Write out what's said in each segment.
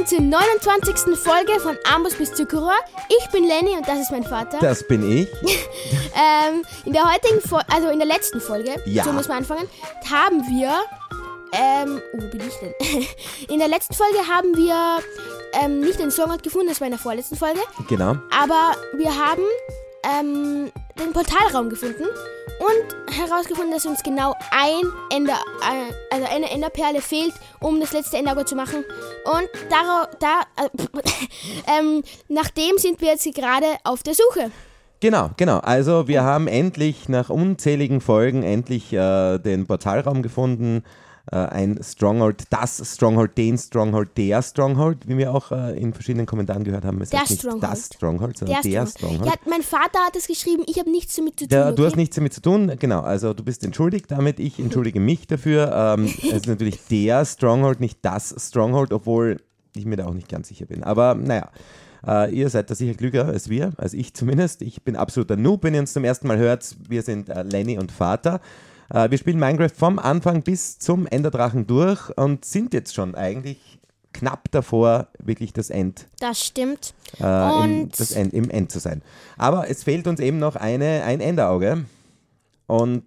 willkommen zur 29. Folge von Ambus bis Zuckerrohr. Ich bin Lenny und das ist mein Vater. Das bin ich. Ähm, in der heutigen Folge, also in der letzten Folge, Ja. so muss man anfangen, haben wir, ähm, wo bin ich denn? In der letzten Folge haben wir ähm, nicht den Songort gefunden, das war in der vorletzten Folge, Genau. aber wir haben ähm, den Portalraum gefunden und herausgefunden, dass uns genau ein Ender, äh, also eine Enderperle fehlt, um das letzte Enderauge zu machen. Und darauf, da, äh, ähm, nachdem sind wir jetzt gerade auf der Suche. Genau, genau. Also wir haben endlich nach unzähligen Folgen endlich äh, den Portalraum gefunden. Äh, ein Stronghold, das Stronghold, den Stronghold, der Stronghold, wie wir auch äh, in verschiedenen Kommentaren gehört haben. Es Der heißt nicht Stronghold. das Stronghold, sondern der, Stronghold. Ja, mein Vater hat es geschrieben, ich habe nichts damit zu tun. Du okay? hast nichts damit zu tun, genau. Also du bist entschuldigt damit, ich entschuldige mich dafür. Ähm, es ist natürlich der Stronghold, nicht das Stronghold, obwohl ich mir da auch nicht ganz sicher bin. Aber naja, äh, ihr seid da sicher klüger als wir, als ich zumindest. Ich bin absoluter Noob, wenn ihr uns zum ersten Mal hört. Wir sind äh, Lenny und Vater. Äh, wir spielen Minecraft vom Anfang bis zum Enderdrachen durch und sind jetzt schon eigentlich knapp davor, wirklich das End Das stimmt. äh, im, das End, im End zu sein. Aber es fehlt uns eben noch eine, ein Enderauge. Und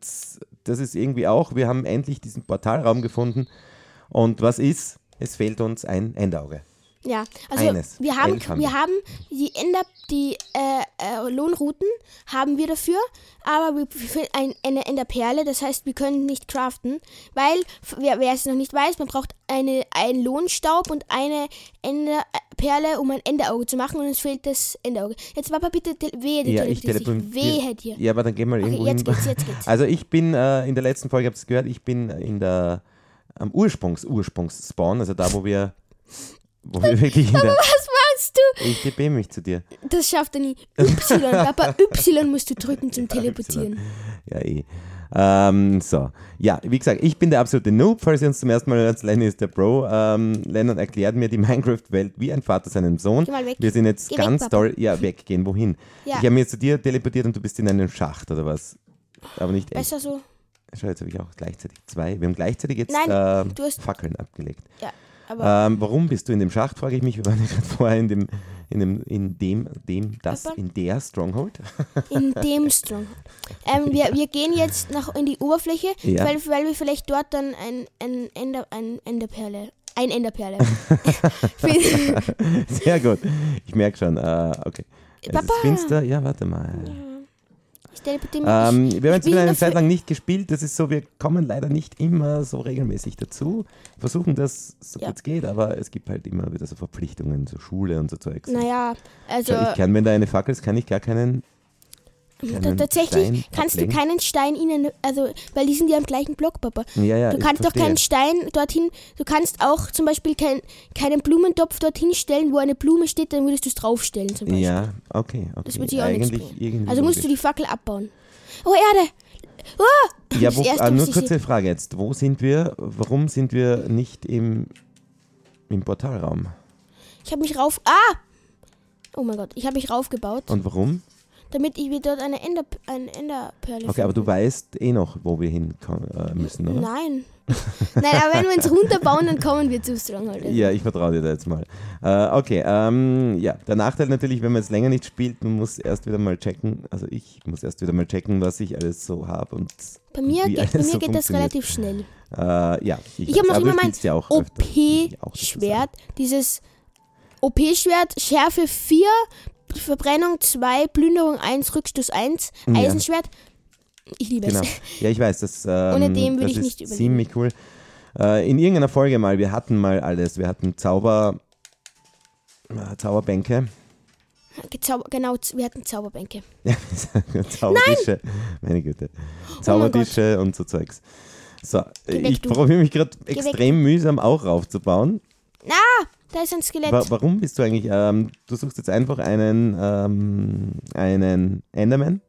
das ist irgendwie auch, wir haben endlich diesen Portalraum gefunden. Und was ist? Es fehlt uns ein Enderauge. Ja, also Eines. wir haben, wir haben die Ender, die äh, äh, Lohnrouten haben wir dafür, aber wir fehlt ein, eine Enderperle, das heißt, wir können nicht craften, weil, wer, wer es noch nicht weiß, man braucht eine, einen Lohnstaub und eine Enderperle, um ein Enderauge zu machen und es fehlt das Enderauge. Jetzt Papa, bitte, te- wehe, du Ja, ich. Wehe dir. Ja, aber dann gehen wir Okay, irgendwo jetzt hin. geht's, jetzt geht's. Also ich bin äh, in der letzten Folge, habt ihr es gehört, ich bin in der am Ursprungs Ursprungs-Spawn, also da, wo wir wo wir wirklich in der Was machst du? ich TP mich zu dir. Das schafft er nie. Y, Papa, Y musst du drücken zum Teleportieren. Ja, eh. Ähm, so, ja, wie gesagt, ich bin der absolute Noob, falls ihr uns zum ersten Mal hört. Lenny ist der Bro. Ähm, Lennon erklärt mir die Minecraft-Welt wie ein Vater seinem Sohn. Geh mal weg. Wir sind jetzt Geh weg, ganz Papa. toll. Ja, weggehen, wohin? Ja. Ich habe mich jetzt zu dir teleportiert und du bist in einem Schacht oder was? Aber nicht echt. Besser so. Schau, jetzt habe ich auch gleichzeitig zwei. Wir haben gleichzeitig jetzt Nein, hast- Fackeln abgelegt. Ja, aber Ähm, warum bist du in dem Schacht, frage ich mich. Wir waren ja gerade vorher in dem, in dem, in dem, dem, das, Papa? in der Stronghold. in dem Strong. Ähm, wir, wir gehen jetzt nach in die Oberfläche, Ja. weil, weil wir vielleicht dort dann ein, ein, Ender, ein Enderperle, ein Enderperle. Sehr gut. Ich merke schon. Äh, okay. Es ist Papa. finster. Ja, warte mal. Ich mich. Ähm, wir haben jetzt wieder eine Zeit lang nicht gespielt. Das ist so, wir kommen leider nicht immer so regelmäßig dazu. Versuchen das so Ja. gut es geht, aber es gibt halt immer wieder so Verpflichtungen zur Schule und so Zeugs. naja, also ich kann, wenn da eine Fackel ist, kann ich gar keinen. Tatsächlich kannst ablegen. du keinen Stein ihnen, also weil die sind ja im gleichen Block, Papa. Ja, ja, Du kannst doch keinen Stein dorthin, du kannst auch zum Beispiel kein, keinen Blumentopf dorthin stellen, wo eine Blume steht, dann würdest du es draufstellen zum Beispiel. Ja, okay, okay. Das wird sich auch Eigentlich irgendwie Also musst du die Fackel abbauen. Oh, Erde! Oh! Ja, wo, äh, nur kurze Frage jetzt. Wo sind wir? Warum sind wir nicht im, im Portalraum? Ich habe mich rauf. Ah! Oh mein Gott, ich habe mich raufgebaut, Und warum? Damit ich mir dort eine, Ender, eine Enderperle Okay, aber du weißt eh noch, wo wir hin äh, müssen, oder? Nein. Nein, aber wenn wir uns runterbauen, dann kommen wir zu Stronghold. Ja, ich vertraue dir da jetzt mal. Äh, okay, ähm, ja, der Nachteil natürlich, wenn man jetzt länger nicht spielt, man muss erst wieder mal checken, also ich muss erst wieder mal checken, was ich alles so habe und Bei mir, geht, bei mir so geht das relativ schnell. Äh, ja, Ich weiß, habe noch immer mein ja ich. OP-Schwert. Dieses OP-Schwert, Schärfe 4, Verbrennung 2, Plünderung 1, Rückstoß 1, Ja. Eisenschwert. Ich liebe Genau. es. Ja, ich weiß, das, ähm, Ohne dem würde ich ist nicht überleben. ziemlich cool. Äh, in irgendeiner Folge mal, wir hatten mal alles. Wir hatten Zauber, äh, Zauberbänke, Gezauber genau, wir hatten Zauberbänke. ja, Zaubertische, meine Güte, Zaubertische und so Zeugs. So, weg, ich probiere mich gerade weg. extrem mühsam auch raufzubauen. Da ist ein Skelett. Wa warum bist du eigentlich, ähm, du suchst jetzt einfach einen, ähm, einen Enderman,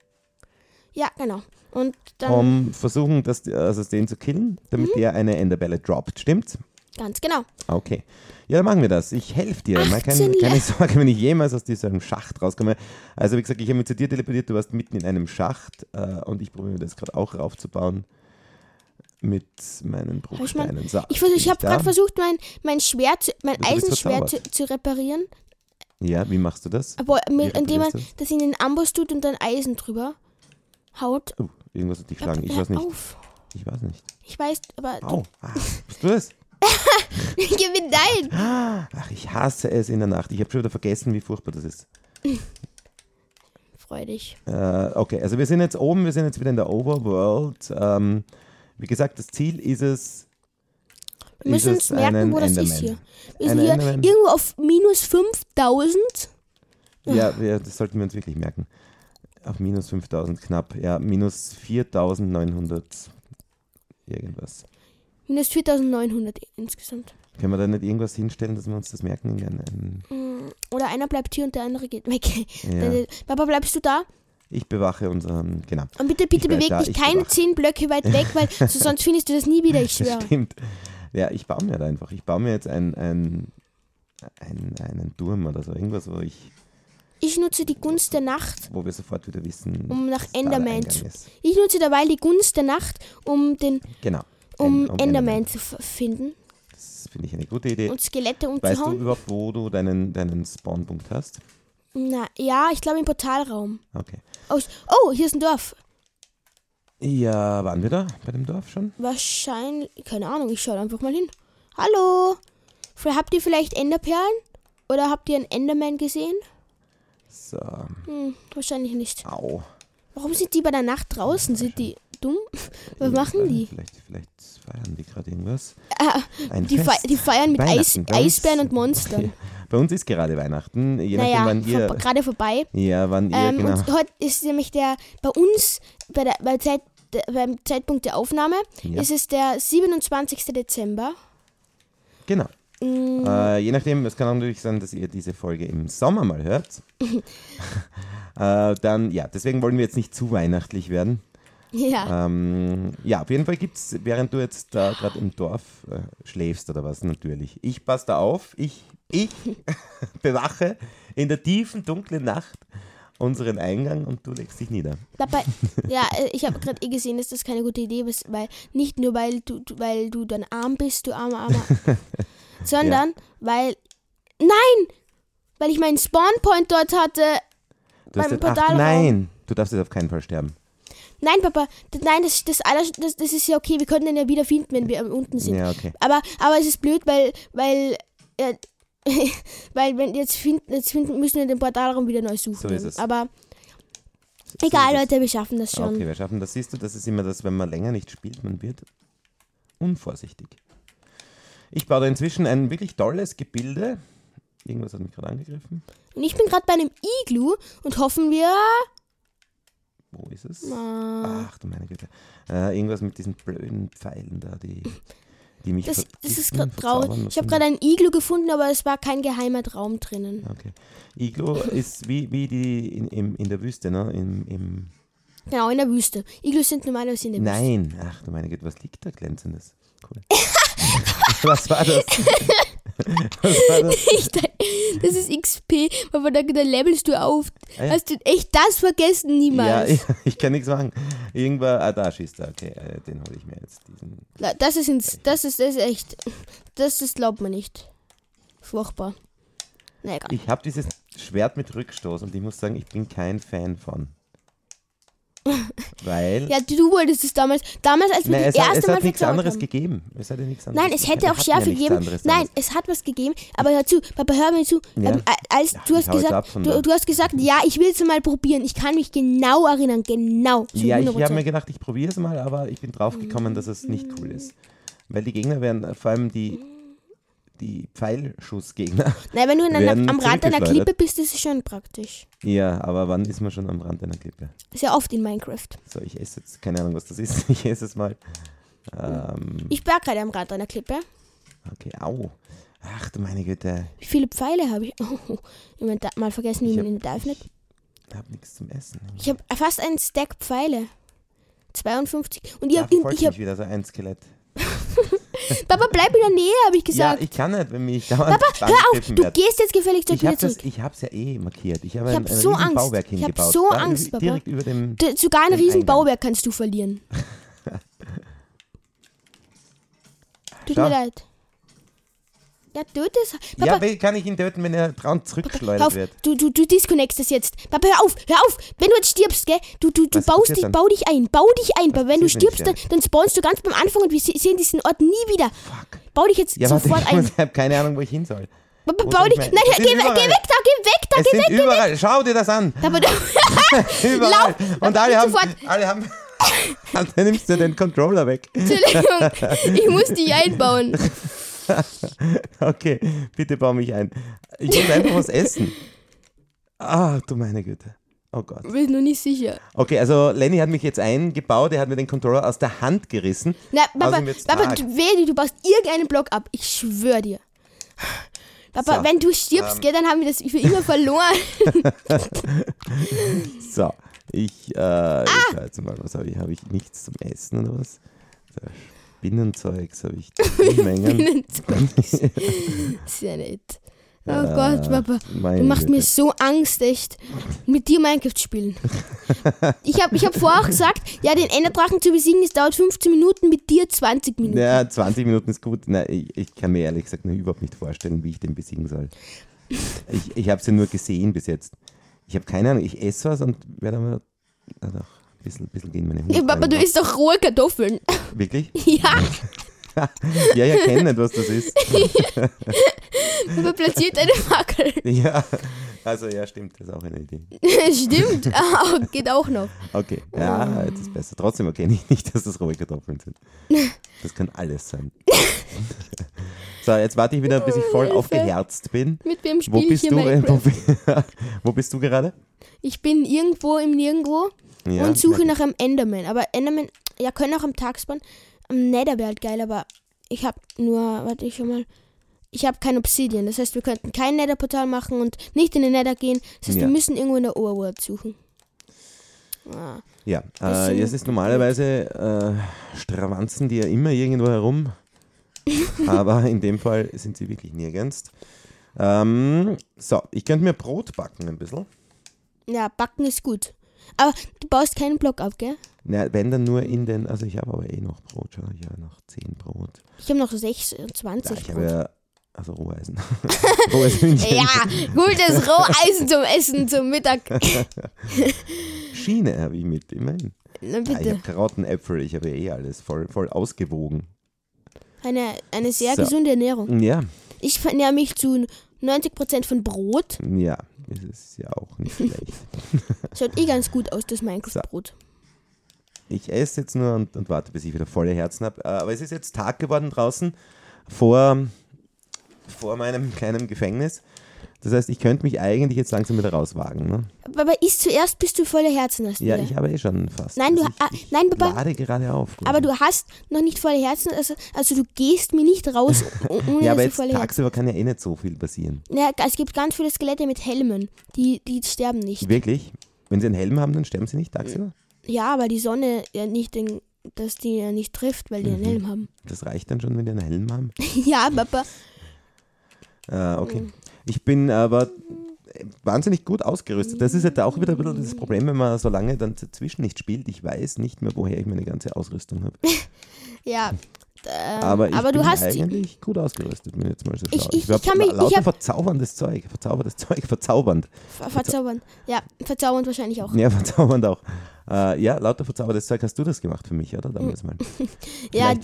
Ja, genau. Und dann um versuchen, das, also den zu killen, damit Mhm. der eine Enderbälle droppt, stimmt's? ganz genau. Okay. Ja, dann machen wir das. Ich helfe dir. Mal 18 keine, keine Sorge, wenn ich jemals aus diesem Schacht rauskomme. Also wie gesagt, ich habe mich zu dir teleportiert, du warst mitten in einem Schacht äh, und ich probiere das gerade auch raufzubauen. Mit meinen Bruchsteinen. So, Ich, bin ich habe gerade versucht, mein, mein Schwert, mein Du Eisenschwert zu, zu reparieren, Ja, wie machst du das? aber mit, indem man reparierst das in den Amboss tut und dann Eisen drüber haut. Oh, irgendwas hat dich geschlagen. Ich weiß nicht. Auf. Ich weiß nicht. Ich weiß, aber Au. Ah, bist du es? ich gewinne dein. Ach, ich hasse es in der Nacht. Ich habe schon wieder vergessen, wie furchtbar das ist. Freu dich. Äh, okay, also wir sind jetzt oben, wir sind jetzt wieder in der Overworld. Ähm, wie gesagt, das Ziel ist es. Wir müssen uns merken, wo das Enderman. ist hier. Wir sind hier Enderman. irgendwo auf minus 5000. Ja, wir, das sollten wir uns wirklich merken. Auf minus 5000 knapp. Ja, minus 4900 irgendwas. Minus 4900 insgesamt. Können wir da nicht irgendwas hinstellen, dass wir uns das merken? Einen, Mm, Oder einer bleibt hier und der andere geht weg. ja. Dann- Papa, bleibst du da? Ich bewache unseren, genau. Und bitte, bitte beweg da, dich ich keine bewache. 10 Blöcke weit weg, weil so sonst findest du das nie wieder, ich Das schwöre. stimmt. Ja, ich baue mir halt einfach. Ich baue mir jetzt ein, ein, ein, einen Turm oder so. Irgendwas, wo ich, Ich nutze die Gunst der Nacht, wo wir sofort wieder wissen, um nach Enderman zu. Ich nutze dabei die Gunst der Nacht, um den Genau. um, Ein- Enderman zu f- finden Das finde ich eine gute Idee. und Skelette Weißt du umzuhauen. überhaupt, wo du deinen, deinen Spawnpunkt hast? Na, ja, ich glaube im Portalraum. Okay. Oh, ich- oh, hier ist ein Dorf. Ja, waren wir da bei dem Dorf schon? Wahrscheinlich, keine Ahnung, ich schaue einfach mal hin. Hallo, habt ihr vielleicht Enderperlen? Oder habt ihr einen Enderman gesehen? So, Hm, wahrscheinlich nicht. au. Warum sind die bei der Nacht draußen? Sind die dumm? Was machen die? Vielleicht, vielleicht feiern die gerade irgendwas. Ah, die, fe die feiern mit Eis Eisbären und Monstern. Okay. Bei uns ist gerade Weihnachten. Je nachdem, Naja, wann ihr. vor, gerade vorbei. ja, wann ihr, Ähm, genau. Und heute ist nämlich der, bei uns, bei der, bei Zeit, beim Zeitpunkt der Aufnahme, Ja. ist es der 27. Dezember. Genau. Mm, Äh, je nachdem, es kann auch natürlich sein, dass ihr diese Folge im Sommer mal hört. äh, dann, ja, deswegen wollen wir jetzt nicht zu weihnachtlich werden. Ja. Ähm, ja, auf jeden Fall gibt es, während du jetzt da gerade im Dorf äh, schläfst oder was, natürlich. Ich passe da auf, ich, ich bewache in der tiefen, dunklen Nacht unseren Eingang und du legst dich nieder. Dabei, ja, äh, ich habe gerade eh gesehen, dass das keine gute Idee ist, weil nicht nur weil du, weil du dann arm bist, du armer, armer, sondern weil, nein, weil ich meinen Spawnpoint dort hatte. Du hast jetzt, ach, nein, du darfst jetzt auf keinen Fall sterben. Nein, Papa, nein, das, das, aller, das, das ist ja okay, wir können den ja wieder finden, wenn wir unten sind. Ja, okay. Aber, aber es ist blöd, weil, weil, äh, weil wenn jetzt finden, jetzt finden, müssen wir den Portalraum wieder neu suchen. So ist es. Aber So egal. Leute, wir schaffen das schon. Okay, wir schaffen das. Siehst du, das ist immer das, wenn man länger nicht spielt, man wird unvorsichtig. Ich baue da inzwischen ein wirklich tolles Gebilde. Irgendwas hat mich gerade angegriffen. Und ich bin gerade bei einem Iglu und hoffen wir. Wo ist es? Äh, Ach du meine Güte. Äh, irgendwas mit diesen blöden Pfeilen da, die, die mich das, das ist gerade traurig. Ich habe gerade einen Iglu gefunden, aber es war kein geheimer Raum drinnen. Okay. Iglo ist wie, wie die in, im, in der Wüste, ne? Im, im Genau, in der Wüste. Iglus sind normalerweise in der Wüste. Nein. Ach du meine Güte, was liegt da glänzendes? Cool. was war das? das? Ich dachte, das ist XP, aber da, da levelst du auf. Ah, ja. Hast du echt das vergessen Ja, niemals? ich, ich kann nichts machen. Irgendwann, ah, da schießt er. Okay, äh, den hole ich mir jetzt. Diesen. Das ist, ins, das ist, das ist echt. Das, das glaubt man nicht. Furchtbar. Na egal. Ich habe dieses Schwert mit Rückstoß und ich muss sagen, ich bin kein Fan von. Weil. Ja, du wolltest es damals. Damals, als wir Nein, das erste es Mal hat nichts anderes haben. gegeben. Es hat ja nichts anderes Nein, es gegeben. hätte auch ja Schärfe nichts gegeben. Nein, damals. es hat was gegeben. Aber hör zu, Papa, hör mir zu. Ja. Ähm, als, Ja, du, ich hast gesagt, du, du hast gesagt, ja, ich will es mal probieren. Ich kann mich genau erinnern. Genau. Ja, ich 100%. habe mir gedacht, ich probiere es mal, aber ich bin drauf gekommen, dass es nicht cool ist. Weil die Gegner werden, vor allem die, die Pfeilschussgegner. Nein, wenn du in einer, am Rand einer. Klippe bist, ist es schon praktisch. Ja, aber wann ist man schon am Rand einer Klippe? Sehr oft in Minecraft. So, ich esse jetzt, keine Ahnung, was das ist. Ich esse es mal. Ähm, Ich war gerade am Rand einer Klippe. okay, au. Ach du meine Güte, Wie viele Pfeile habe ich? Oh, ich da- mal vergessen, wie Ich man ihn da öffnet. ich habe nichts zum Essen. Ich habe fast einen Stack Pfeile. 52. Und ich habe. Ich hab, wieder so ein Skelett. Papa, bleib in der Nähe, habe ich gesagt. Ja, ich kann nicht, wenn mich dauernd Papa, hör auf, du werd. gehst jetzt gefälligst Ich wieder habe zurück. ich hab's ja eh markiert. Ich habe Ich ein, hab ein so Angst. Bauwerk Ich hab hingebaut. so Da Angst, Papa. Direkt über dem. D- Sogar ein riesen. Bauwerk kannst du verlieren. Tut Schau. mir leid. Ja, töte es. Papa, Ja, wie kann ich ihn töten, wenn er dran hör zurückgeschleudert auf, wird? du, du, du disconnectest das jetzt. Papa, hör auf, hör auf. Wenn du jetzt stirbst, gell, du, du, du Was baust dich, bau dich ein, bau dich ein. Papa, wenn du ich stirbst, dann, dann spawnst du ganz beim Anfang und wir se- sehen diesen Ort nie wieder. Fuck. Bau dich jetzt Ja, warte, sofort ich ein. habe keine Ahnung, wo ich hin soll. Papa, bau dich. ich Nein, Es geh, weg, geh überall. weg da, geh weg da, Es geh weg. sind überall, schau dir das an. Papa, Überall. Und alle haben, alle haben, dann nimmst du den Controller weg. Entschuldigung, ich muss dich einbauen. Okay, bitte bau mich ein. Ich muss einfach was essen. Ah, du meine Güte. Oh Gott. Bin noch nicht sicher. Okay, also Lenny hat mich jetzt eingebaut, er hat mir den Controller aus der Hand gerissen. Na, Papa, Papa, du- du baust irgendeinen Block ab. Ich schwöre dir. Papa, So, wenn du stirbst, ähm. gell, dann haben wir das für immer verloren. So, ich, äh, ich schau jetzt mal, was habe ich? Habe ich nichts zum Essen oder was? Spinnenzeugs habe ich Mengen. Sehr nett. Oh Gott, Papa. Du machst mir Güte. so Angst, echt. Mit dir Minecraft spielen. Ich habe ich hab vorher auch gesagt, ja, den Enderdrachen zu besiegen, das dauert 15 Minuten, mit dir 20 Minuten. Ja, 20 Minuten ist gut. Nein, ich, ich kann mir ehrlich gesagt noch überhaupt nicht vorstellen, wie ich den besiegen soll. Ich, ich habe es ja nur gesehen bis jetzt. Ich habe keine Ahnung, ich esse was und werde mal. Ah, doch, ein bisschen, bisschen gehen meine Hunde. Ja, Papa, du isst doch rohe Kartoffeln. Wirklich? Ja, Ja, ich kenne nicht, was das ist. Papa platziert eine Fackel. Ja, also ja, stimmt, das ist auch eine Idee. Stimmt, ah, geht auch noch. Okay, ja, jetzt ist besser. Trotzdem erkenne ich nicht, dass das rohe Kartoffeln sind. Das kann alles sein. So, jetzt warte ich wieder, bis ich voll Hilfe. aufgeherzt bin. Mit wem Wo spiele ich bist hier du? äh, Wo, wo bist du gerade? Ich bin irgendwo im Nirgendwo Ja, und suche na- nach einem Enderman. Aber Enderman, ja, können auch am Tag spawnen. Am Nether wäre halt geil, aber ich habe nur, warte ich schon mal. Ich habe kein Obsidian. Das heißt, wir könnten kein Nether-Portal machen und nicht in den Nether gehen. Das heißt, Ja. wir müssen irgendwo in der Overworld suchen. Ah. Ja, Das äh, es ist normalerweise äh, Stravanzen die ja immer irgendwo herum, aber in dem Fall sind sie wirklich nirgends. Ähm, so, ich könnte mir Brot backen ein bisschen. Ja, backen ist gut. Aber du baust keinen Block ab, gell? Na, wenn dann nur in den, also ich habe aber eh noch Brot, schau, ich habe noch 10 Brot. Ich habe noch 26 Ja, ich Brot. habe ja, also Roheisen. Roheisenhühnchen. Ja, gutes Roheisen zum Essen zum Mittag. Schiene habe ich mit, immerhin. Na Ja, ich bitte. habe Karotten, Äpfel, ich habe eh alles voll, voll ausgewogen. Eine, eine sehr So. gesunde Ernährung. Ja, Ich ernähre mich zu 90% von Brot. ja, das ist ja auch nicht schlecht. Schaut eh ganz gut aus, das Minecraft-Brot. Ich esse jetzt nur und, und warte, bis ich wieder volle Herzen habe. Aber es ist jetzt Tag geworden draußen vor, vor meinem kleinen Gefängnis. Das heißt, ich könnte mich eigentlich jetzt langsam wieder rauswagen. Ne? Aber isst zuerst, bis du volle Herzen hast. Ja, wieder. ich habe eh schon fast. Nein, du Also ha- ich, ich nein, Papa. lade gerade auf. aber du hast noch nicht volle Herzen, also, also du gehst mir nicht raus, ohne ja, aber dass jetzt du Herzen tagsüber kann ja eh nicht so viel passieren. ja, Es gibt ganz viele Skelette mit Helmen, die, die sterben nicht. Wirklich? Wenn sie einen Helm haben, dann sterben sie nicht tagsüber? Ja, weil die Sonne ja nicht den, dass die ja nicht trifft, weil die Mhm. einen Helm haben. Das reicht dann schon, wenn die einen Helm haben? ja, Papa. Ah, okay. Ich bin aber wahnsinnig gut ausgerüstet. Das ist halt auch wieder ein bisschen das Problem, wenn man so lange dann dazwischen nicht spielt. Ich weiß nicht mehr, woher ich meine ganze Ausrüstung habe. Ja. Ähm, Aber ich aber bin eigentlich gut ausgerüstet, wenn ich jetzt mal so Ich- schaue. ich- hab ich kann mich- ich lauter hab- verzauberndes Zeug. Verzaubertes Zeug, verzaubernd. ver verzaubernd. Ja, verzaubernd wahrscheinlich auch. Ja, verzaubernd auch. Äh, ja, lauter verzaubertes Zeug hast du das gemacht für mich, oder? Damals mal. Ja,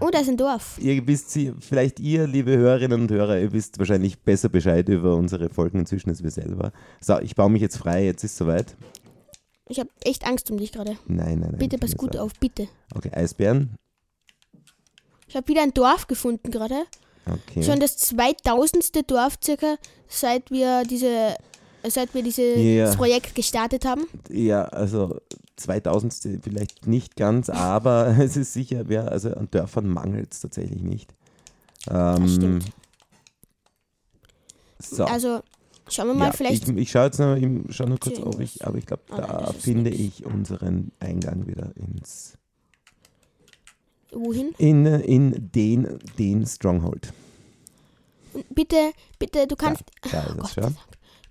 oh, da ist ein Dorf. Ihr wisst, sie- vielleicht ihr, liebe Hörerinnen und Hörer, ihr wisst wahrscheinlich besser Bescheid über unsere Folgen inzwischen als wir selber. So, ich baue mich jetzt frei, jetzt ist soweit. Ich habe echt Angst um dich gerade. Nein, nein, nein. Bitte pass gut auf, bitte. Okay, Eisbären. Ich habe wieder ein Dorf gefunden gerade. Okay. Schon das 2000. Dorf circa, seit wir diese seit wir dieses Ja. Projekt gestartet haben. Ja, also 2000 vielleicht nicht ganz, aber es ist sicher, wer, also an Dörfern mangelt es tatsächlich nicht. Ähm, stimmt. So. Also schauen wir mal, ja, vielleicht. ich, ich schaue jetzt noch, ich schau noch kurz, ob ich, aber ich glaube, nein, da finde nix. ich unseren Eingang wieder ins, wohin? in, in den, den Stronghold. Bitte, bitte, du kannst. Da ist Oh Gott.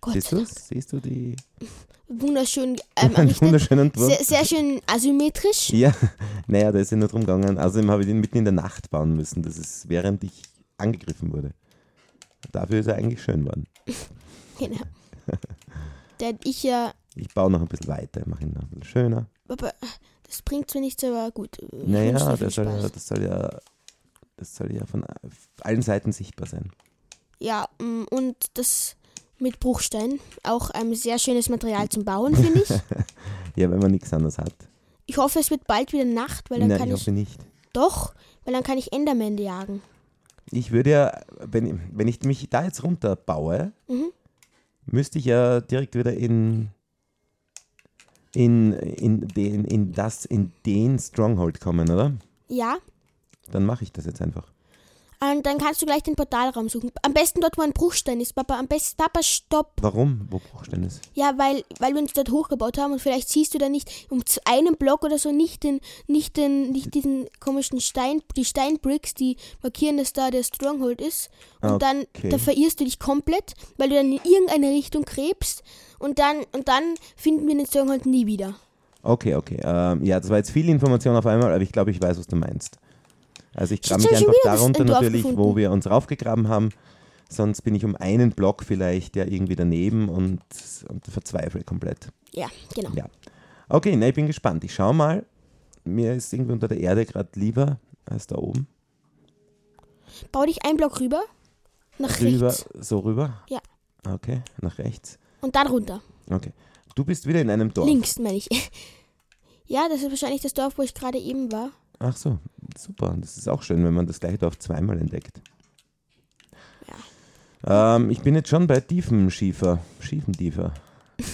Gott Siehst du. Siehst du die Wunderschön ähm, wunderschönen Entwurf? Sehr, sehr schön asymmetrisch. Ja, naja, da ist ja nur drum gegangen. Außerdem habe ich den mitten in der Nacht bauen müssen. Das ist während ich angegriffen wurde. Dafür ist er eigentlich schön geworden. Genau. Da hätte ich ja, Ich baue noch ein bisschen weiter, mache ihn noch ein bisschen schöner. aber das bringt zwar nichts, aber gut. Naja, das soll, ja, das soll ja das soll ja von allen Seiten sichtbar sein. Ja, mm, und das mit Bruchstein, auch ein sehr schönes Material zum Bauen, finde ich. Ja, wenn man nichts anderes hat. Ich hoffe, es wird bald wieder Nacht, weil dann Nein, kann ich ich, hoffe nicht. doch, weil dann kann ich Enderman jagen. Ich würde ja, wenn, wenn ich mich da jetzt runterbaue, Mhm. müsste ich ja direkt wieder in, in, in, den, in, das, in den Stronghold kommen, oder? Ja, Dann mache ich das jetzt einfach. Und dann kannst du gleich den Portalraum suchen. Am besten dort, wo ein Bruchstein ist, Papa. Am besten, Papa, stopp. Warum? Wo denn das? Ja, weil, weil wir uns dort hochgebaut haben und vielleicht siehst du da nicht um zu einem Block oder so nicht den, nicht den, nicht diesen komischen Stein, die Steinbricks, die markieren, dass da der Stronghold ist. Und dann, Okay. da verirrst du dich komplett, weil du dann in irgendeine Richtung krebst und dann, und dann finden wir den Stronghold nie wieder. Okay, okay. Ähm, ja, das war jetzt viel Information auf einmal, aber ich glaube, ich weiß, was du meinst. Also ich grabe mich einfach darunter natürlich, wo wir uns raufgegraben haben. Sonst bin ich um einen Block vielleicht ja irgendwie daneben und, und verzweifle komplett. Ja, genau. Ja. Okay, na, ich bin gespannt. Ich schau mal. Mir ist irgendwie unter der Erde gerade lieber als da oben. Bau dich einen Block rüber, nach Rüber, rechts so rüber? Ja. Okay, nach rechts. und dann runter. Okay. Du bist wieder in einem Dorf. Links, meine ich. Ja, das ist wahrscheinlich das Dorf, wo ich gerade eben war. Ach so, super. Das ist auch schön, wenn man das gleiche Dorf zweimal entdeckt. Ähm, ich bin jetzt schon bei Tiefenschiefer. Schiefentiefer.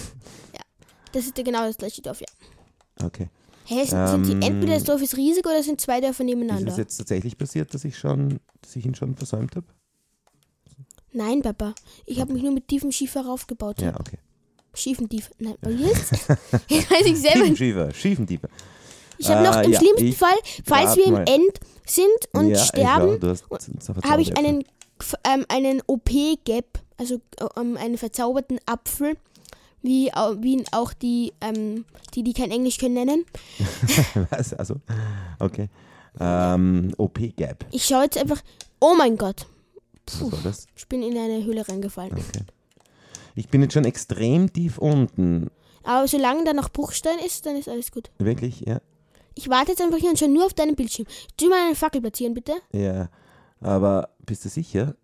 Das ist ja genau das gleiche Dorf, ja. Okay. Hä, sind, sind die, Ähm, entweder das Dorf ist riesig oder sind zwei Dörfer Ist nebeneinander? es jetzt tatsächlich passiert, dass ich schon, dass ich ihn schon versäumt habe? Nein, Papa. Ich habe mich nur mit tiefem Schiefer raufgebaut. Ja, okay. Schiefen tief. Nein, aber jetzt? ich weiß ich selber. nicht. Tiefenschiefer, Schiefentiefer. Ich habe noch Äh, im ja, schlimmsten Fall, falls wir im mal. End sind und sterben, habe ich einen, ähm, einen OP-Gap, also ähm, einen verzauberten Apfel, wie, wie ihn auch die, ähm, die, die kein Englisch können, nennen. Was? Also, okay. Ähm, OP-Gap. Ich schaue jetzt einfach, oh mein Gott, das? ich bin in eine Höhle reingefallen. Okay. Ich bin jetzt schon extrem tief unten. Aber solange da noch Bruchstein ist, dann ist alles gut. Wirklich, ja. Ich warte jetzt einfach hier und schaue nur auf deinen Bildschirm. Du mal eine Fackel platzieren, bitte. Ja. Aber bist du sicher,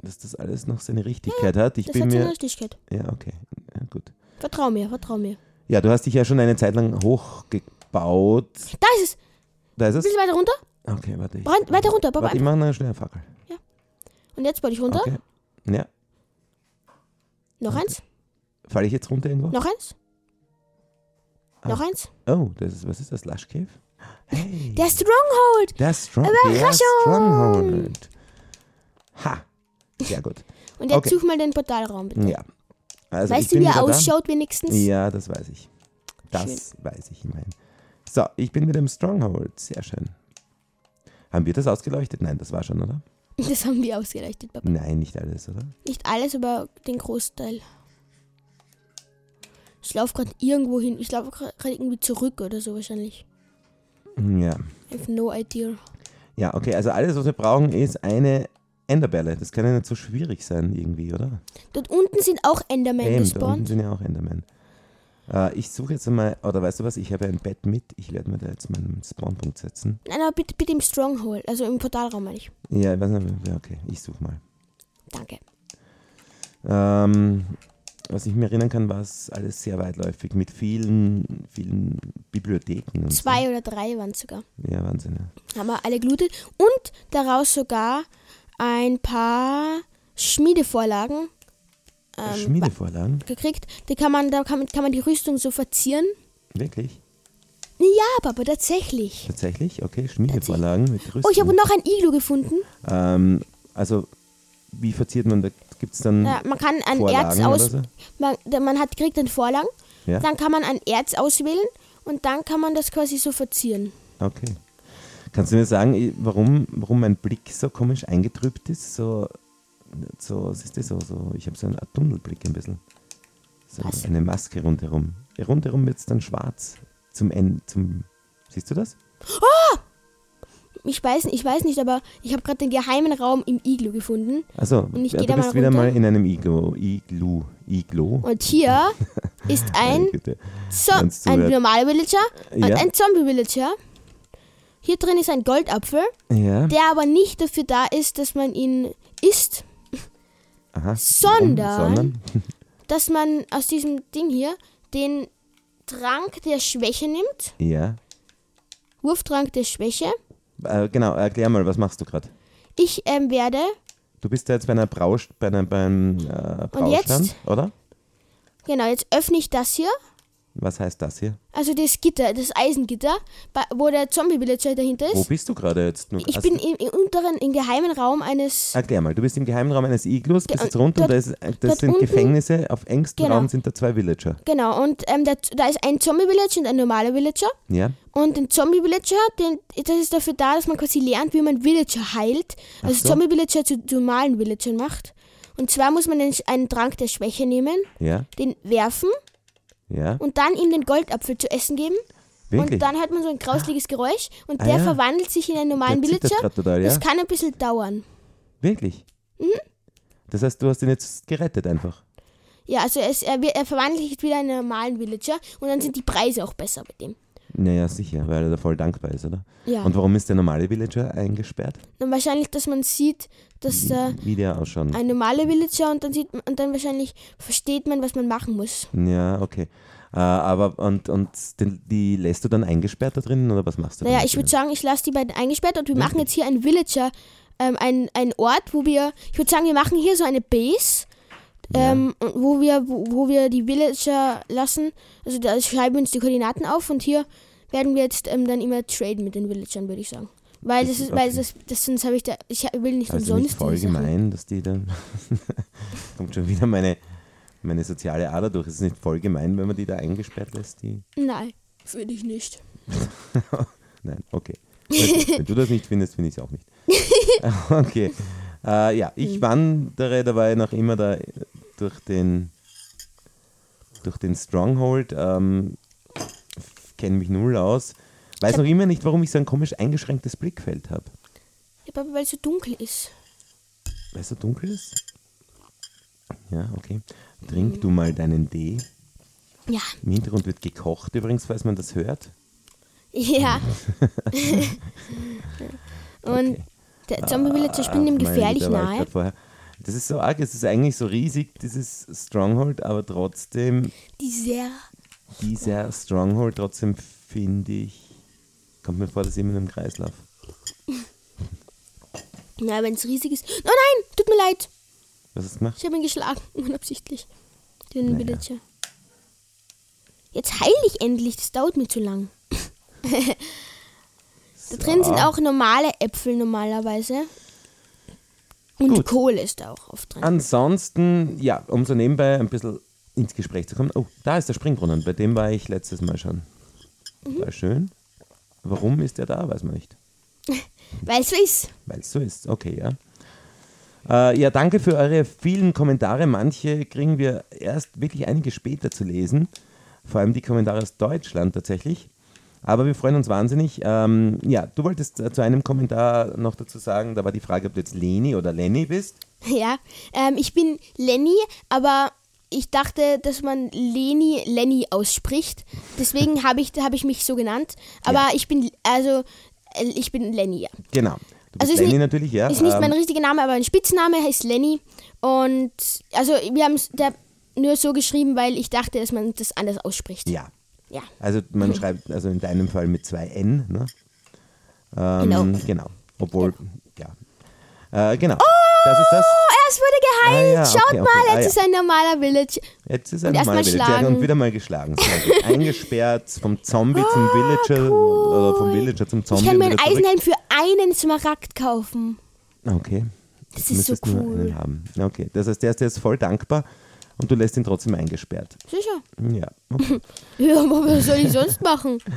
dass das alles noch seine Richtigkeit hat? Ich Das bin hat seine mir. Richtigkeit. Ja, okay. Ja, gut. Vertrau mir, vertrau mir. Ja, du hast dich ja schon eine Zeit lang hochgebaut. Da ist es. Da ist Ein es. bisschen weiter runter. Okay, warte. Ich, Brand, weiter runter, Papa. warte, ich mache eine Fackel. Und jetzt baue ich runter. Okay. Ja. Noch eins. Falle ich jetzt runter irgendwo? Noch eins. Ah. Noch eins. Oh, das ist, was ist das? Lush Cave? Hey. Der Stronghold. Der, Strong, der Überraschung! Stronghold. Ha. Sehr gut. Und jetzt Okay. such mal den Portalraum, bitte. Ja. Also weißt du, wie er wieder da. ausschaut wenigstens? Ja, das weiß ich. Das weiß ich immerhin. So, ich bin mit dem Stronghold. Sehr schön. Haben wir das ausgeleuchtet? Nein, das war schon, oder? Das haben wir ausgeleuchtet, Papa. Nein, nicht alles, oder? Nicht alles, aber den Großteil. Ich laufe gerade irgendwo hin. Ich laufe gerade irgendwie zurück oder so wahrscheinlich. Ja. I have no idea. Ja, okay, also alles, was wir brauchen, ist eine Enderbälle. Das kann ja nicht so schwierig sein, irgendwie, oder? Dort unten sind auch Endermen Eben, da unten gespawnt. sind ja auch Endermen. Äh, ich suche jetzt einmal, oder weißt du was, ich habe ein Bett mit. Ich werde mir da jetzt meinen Spawnpunkt setzen. Nein, aber bitte, bitte im Stronghold, also im Portalraum meine ich. Ja, ich weiß nicht, ja, okay, ich suche mal. Danke. Ähm, was ich mir erinnern kann, war es alles sehr weitläufig mit vielen, vielen Bibliotheken. Zwei oder drei waren es sogar. So. Ja, Wahnsinn. Ja. Haben wir alle gelootet. Und daraus sogar ein paar Schmiedevorlagen ähm, Schmiedevorlagen? gekriegt. Die kann man, da kann man, kann man die Rüstung so verzieren. Wirklich? Ja, Papa, tatsächlich. Tatsächlich? Okay, Schmiedevorlagen mit Rüstung. Oh, ich habe noch ein Iglu gefunden. ähm, also, wie verziert man da? Gibt es dann Ja, man kann ein Erz Vorlagen aus, oder so? man, man hat kriegt einen Vorlagen, Ja, dann kann man ein Erz auswählen und dann kann man das quasi so verzieren. okay. Kannst du mir sagen, warum, warum mein Blick so komisch eingetrübt ist? So, so was ist das so? so ich habe so einen Tunnelblick ein bisschen. So, Was? eine Maske rundherum. Rundherum wird es dann schwarz. Zum Ende. Zum, siehst du das? Ich weiß, ich weiß nicht, aber ich habe gerade den geheimen Raum im Iglu gefunden. Also, Und ich ja, du da bist mal wieder runter. mal in einem Iglo. Iglu. Iglo. Und hier ist ein, Wenn's ein normaler Villager und Ja. ein Zombie-Villager. Hier drin ist ein Goldapfel, Ja. der aber nicht dafür da ist, dass man ihn isst, Aha. sondern- sondern dass man aus diesem Ding hier den Trank der Schwäche nimmt. ja. Wurftrank der Schwäche. Äh, genau, erklär mal, was machst du gerade? Ich ähm, werde, Du bist ja jetzt bei einer Brausch, bei einer, beim äh, Braustand, jetzt? oder? genau, jetzt öffne ich das hier. Was heißt das hier? Also das Gitter, das Eisengitter, wo der Zombie-Villager dahinter Wo ist. bist du gerade jetzt? Nur- Ich bin im, im unteren, im geheimen Raum eines. Erklär mal, du bist im geheimen Raum eines Iglus, bist jetzt runter und da, ist, äh, das dort sind unten- Gefängnisse, auf engstem Genau. Raum sind da zwei Villager. Genau, und ähm, der, da ist ein Zombie-Villager und ein normaler Villager. Ja? Und den Zombie-Villager, den, das ist dafür da, dass man quasi lernt, wie man Villager heilt. Also so. Zombie-Villager zu normalen Villagern macht. Und zwar muss man den, einen Trank der Schwäche nehmen, Ja? den werfen Ja? und dann ihm den Goldapfel zu essen geben. Wirklich? Und dann hört man so ein grausliches Geräusch und Ah, der ja. verwandelt sich in einen normalen Der zittert Villager. grad total, ja? Das kann ein bisschen dauern. Wirklich? Mhm. Das heißt, du hast ihn jetzt gerettet einfach. Ja, also es, er, wird- er verwandelt sich wieder in einen normalen Villager und dann sind die Preise auch besser bei dem. Naja, sicher, weil er da voll dankbar ist, oder? Ja. Und warum ist der normale Villager eingesperrt? Dann wahrscheinlich, dass man sieht, dass äh, Wie der ausschaut. ein normaler Villager und dann sieht man, und dann wahrscheinlich versteht man, was man machen muss. Ja, okay. Äh, aber und, und den, die lässt du dann eingesperrt da drinnen oder was machst du? Naja, ich würde sagen, ich lasse die beiden eingesperrt und wir machen jetzt hier einen Villager, ähm, ein, ein Ort, wo wir, ich würde sagen, wir machen hier so eine Base, ähm, und wo wir, wo, wo wir die Villager lassen. Also da schreiben wir uns die Koordinaten auf und hier werden wir jetzt ähm, dann immer traden mit den Villagern, würde ich sagen. Weil das Das- ist, weil okay. das, das sonst habe ich da, ich will nicht Also umsonst nicht voll gemein, dass die dann. kommt schon wieder meine, meine soziale Ader durch. Es ist nicht voll gemein, wenn man die da eingesperrt lässt. Die... Nein, würde ich nicht. Nein, okay. Wenn wenn du das nicht findest, finde ich es auch nicht. okay. Äh, ja, ich wandere dabei noch immer da durch den, durch den Stronghold. Ähm, Kenne mich null aus. Weiß noch immer nicht, warum ich so ein komisch eingeschränktes Blickfeld habe. Ja, aber weil es so dunkel ist. Weil es so dunkel ist? Ja, okay. Trink du mal deinen Tee. Ja, Im Hintergrund wird gekocht übrigens, falls man das hört. ja. Und Okay. der Zombie-Villager springt ihm Meine gefährlich Güte, da war ich nahe. Das ist so arg, es ist eigentlich so riesig, dieses Stronghold, aber trotzdem, Dieser. dieser Stronghold, trotzdem finde ich, kommt mir vor, dass immer im Kreislauf. Na, wenn es riesig ist. Oh nein, tut mir leid. Was hast du gemacht? Ich habe ihn geschlagen, unabsichtlich. Den Naja. Villager. Jetzt heil ich endlich, das dauert mir zu lang. Da drin sind auch normale Äpfel normalerweise. Und Gut. Kohle ist da auch oft drin. Ansonsten, ja, um so nebenbei ein bisschen ins Gespräch zu kommen. Oh, da ist der Springbrunnen, bei dem war ich letztes Mal schon. Mhm. War schön. Warum ist der da, weiß man nicht. Weil es so ist. Weil es so ist, okay, ja. Äh, ja, danke für eure vielen Kommentare. Manche kriegen wir erst wirklich einige später zu lesen. Vor allem die Kommentare aus Deutschland tatsächlich. Aber wir freuen uns wahnsinnig. Ähm, ja, du wolltest äh, zu einem Kommentar noch dazu sagen, da war die Frage, ob du jetzt Leni oder Lenny bist. Ja, ähm, ich bin Lenny, aber ich dachte, dass man Leni Lenny ausspricht. Deswegen habe ich, hab ich mich so genannt. Aber ich bin, also, äh, ich bin Lenny, ja. Genau. Also ist Lenny nicht- natürlich, ja. Ist nicht ähm, mein richtiger Name, aber mein Spitzname heißt Lenny. Und also wir haben es nur so geschrieben, weil ich dachte, dass man das anders ausspricht. ja. Ja. Also man schreibt, also in deinem Fall mit zwei N, ne? Ähm, Genau. Genau. Obwohl, ja. Äh, genau. das ist das. Oh, er es wurde geheilt. Ah, ja, Schaut okay, okay. mal, Ah, jetzt ja. ist ein normaler Village. Jetzt ist Und er mal mal Villager schlagen. und wieder mal geschlagen. Eingesperrt vom Zombie zum Villager oder vom Villager zum Zombie. Ich kann mir ein. Eisenhelm für einen Smaragd kaufen. Okay. Das ist so nur cool. einen haben. Okay. Das heißt, der ist jetzt voll dankbar und du lässt ihn trotzdem eingesperrt. Sicher. Ja. Okay. Ja, aber was soll ich sonst machen?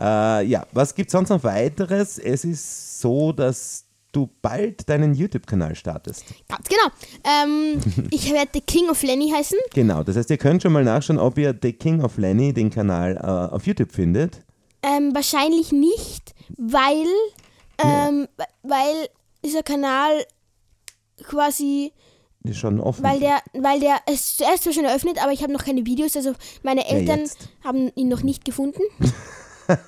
Äh, ja, was gibt es sonst noch weiteres? Es ist so, dass du bald deinen YouTube-Kanal startest. Ganz genau. Ähm, ich werde The King of Lenny heißen. Genau, das heißt, ihr könnt schon mal nachschauen, ob ihr The King of Lenny, den Kanal, äh, auf YouTube findet. Ähm, wahrscheinlich nicht, weil, ähm, weil dieser Kanal quasi, Ist schon offen. weil der, weil der, es ist zuerst zwar schon eröffnet, aber ich habe noch keine Videos, also meine Eltern jetzt. haben ihn noch nicht gefunden.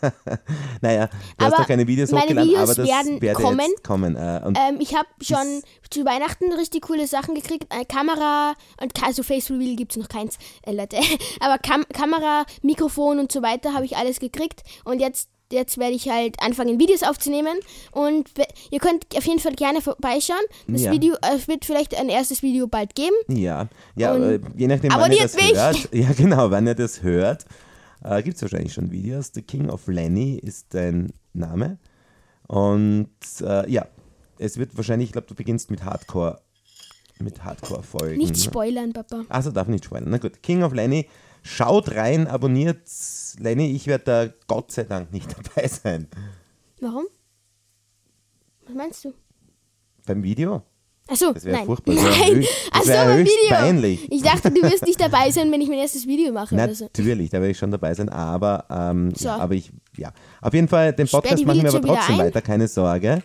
naja, du hast Aber noch keine Videos meine hochgeladen, Videos aber das werden werde kommen. kommen. Äh, Ähm, ich habe schon zu Weihnachten richtig coole Sachen gekriegt. Eine Kamera und also Face Reveal gibt es noch keins, äh, Leute. Aber Kam Kamera, Mikrofon und so weiter habe ich alles gekriegt. Und jetzt, jetzt werde ich halt anfangen, Videos aufzunehmen. Und ihr könnt auf jeden Fall gerne vorbeischauen. Das Ja. Video, äh, es wird vielleicht ein erstes Video bald geben. Ja, ja Und äh, je nachdem, wann ihr das mich! hört. Ja, genau, wann ihr das hört, äh, gibt es wahrscheinlich schon Videos. The King of Lenny ist dein Name. Und äh, ja, es wird wahrscheinlich, ich glaube, du beginnst mit Hardcore, mit Hardcore-Folgen. Nicht ne? spoilern, Papa. Also darf nicht spoilern. Na gut, King of Lenny, schaut rein, abonniert Lenny. Ich werde da Gott sei Dank nicht dabei sein. Warum? Was meinst du? Beim Video? Achso, Das wäre furchtbar. Das Nein, das wäre beim höchst Video. peinlich. Ich dachte, du wirst nicht dabei sein, wenn ich mein erstes Video mache oder so. Natürlich, da werde ich schon dabei sein, aber, ähm, So. aber ich, ja. Auf jeden Fall, den Podcast machen wir aber trotzdem weiter, keine Sorge.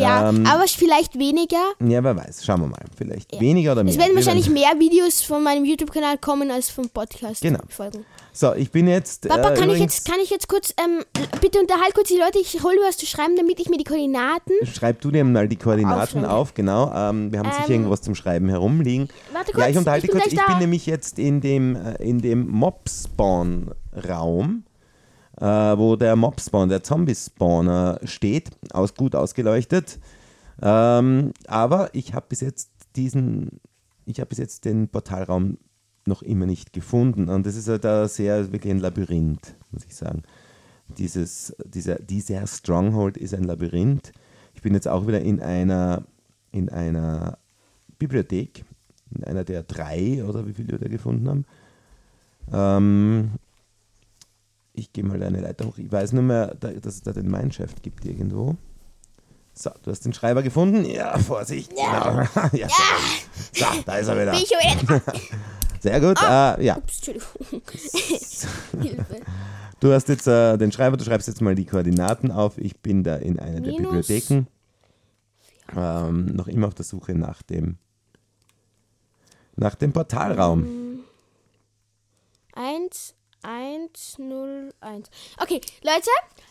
Ja, Ähm, aber vielleicht weniger. Ja, wer weiß, schauen wir mal. Vielleicht weniger oder mehr. Es werden wahrscheinlich mehr Videos von meinem YouTube-Kanal kommen als vom Podcast Genau. folgen. So, ich bin jetzt. Papa, äh, kann, ich jetzt, kann ich jetzt kurz, ähm, bitte unterhalt kurz die Leute, ich hole was zu schreiben, damit ich mir die Koordinaten. Schreib du dir mal die Koordinaten Aufschreiben. auf, genau. Ähm, wir haben sicher Ähm, irgendwas zum Schreiben herumliegen. Warte kurz, ja, ich unterhalte ich bin kurz. Ich bin nämlich jetzt in dem, äh, in dem Mob-Spawn-Raum, äh, wo der Mob-Spawn, der Zombie-Spawner steht, aus, gut ausgeleuchtet. Ähm, aber ich habe bis jetzt diesen, ich habe bis jetzt den Portalraum noch immer nicht gefunden. Und das ist halt da sehr wirklich ein Labyrinth, muss ich sagen. Dieses, dieser, dieser Stronghold ist ein Labyrinth. Ich bin jetzt auch wieder in einer, in einer Bibliothek, in einer der drei oder wie viele wir da gefunden haben. Ähm, ich gehe mal eine Leiter hoch. Ich weiß nur mehr, da- dass es da den Mineshaft gibt irgendwo. So, du hast den Schreiber gefunden? Ja, Vorsicht. Ja. ja. So, da ist er wieder. Bin ich wieder. Sehr gut. äh, ja, Ups, Entschuldigung. Hilfe. du hast jetzt äh, den Schreiber, du schreibst jetzt mal die Koordinaten auf. Ich bin da in einer der Minus Bibliotheken. Ähm, noch immer auf der Suche nach dem nach dem Portalraum. 1, 1, 0, 1. Okay, Leute,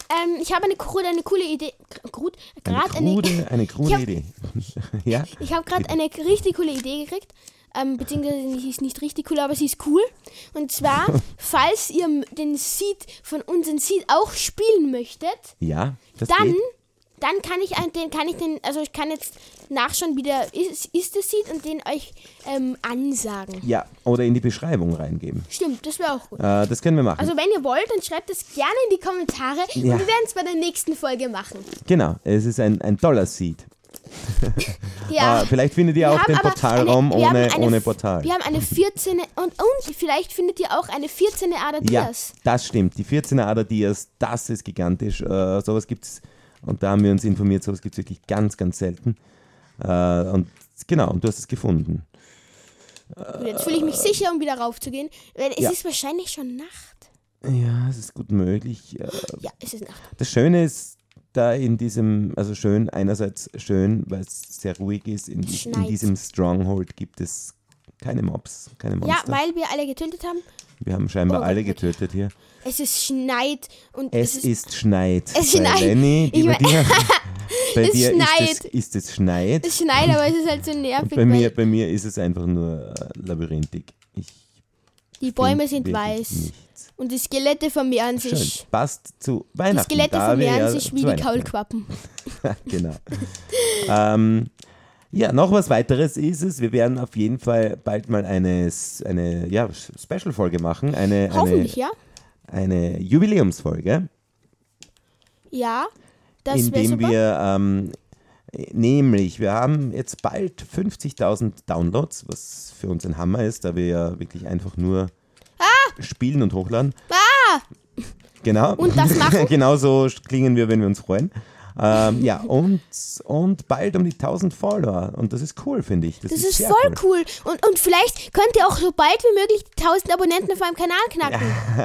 ähm, ich habe eine, krude, eine coole Idee. Eine gerade eine, krude, eine krude hab- Idee. ja? Ich habe gerade eine richtig coole Idee gekriegt. Ähm, beziehungsweise sie ist nicht richtig cool, aber sie ist cool. Und zwar, falls ihr den Seed von unserem Seed auch spielen möchtet, Ja, dann, geht. dann kann ich den, kann ich den, also ich kann jetzt nachschauen, wie der ist, ist der Seed und den euch ähm, ansagen. Ja, oder in die Beschreibung reingeben. Stimmt, das wäre auch gut. Äh, das können wir machen. Also wenn ihr wollt, dann schreibt das gerne in die Kommentare Ja. und wir werden es bei der nächsten Folge machen. genau, es ist ein, ein toller Seed. Ja. Ah, vielleicht findet ihr Wir auch den Portalraum eine- ohne, eine- ohne Portal. Wir haben eine 14 und, und vielleicht findet ihr auch eine 14 Ader Ja, Dias. das stimmt. Die 14er Ader Dias, das ist gigantisch. Äh, sowas gibt es, und da haben wir uns informiert, sowas gibt es wirklich ganz, ganz selten. Äh, und genau, und du hast es gefunden. Und jetzt fühle ich mich sicher, um wieder raufzugehen, weil es Ja. ist wahrscheinlich schon Nacht. Ja, es ist gut möglich. Äh, Ja, es ist Nacht. Das Schöne ist da in diesem, also schön, einerseits schön, weil es sehr ruhig ist, in, die- in diesem Stronghold gibt es keine Mobs, keine Ja, Monster. weil wir alle getötet haben. wir haben scheinbar Oh, alle Gott. getötet hier. Es ist schneit und Es, es, ist, ist Schneit. Es schneit. Lenny, Ich bei mein- dir, bei Es dir ist, schneit. es, ist es Schneit. es schneit, aber es ist halt so nervig, Bei mir, bei mir ist es einfach nur äh, labyrinthig. Ich die Bäume sind weiß Nichts. und die Skelette vermehren Schön. sich. Passt zu Die Weihnachten. Skelette da vermehren ja sich wie die Kaulquappen. genau. ähm, ja, noch was weiteres ist es. Wir werden auf jeden Fall bald mal eine, eine ja, Special-Folge machen. Eine, eine, Hoffentlich, ja. eine Jubiläumsfolge, Ja, das indem wir ähm, nämlich, wir haben jetzt bald 50.000 Downloads, was für uns ein Hammer ist, da wir ja wirklich einfach nur spielen und hochladen. Genau. Ah! Und das machen? genau so klingen wir, wenn wir uns freuen. Ähm, ja, und, und bald um die 1000 Follower. Und das ist cool, finde ich. Das, Das ist sehr voll cool. Und, und vielleicht könnt ihr auch so bald wie möglich die 1000 Abonnenten auf meinem Kanal knacken.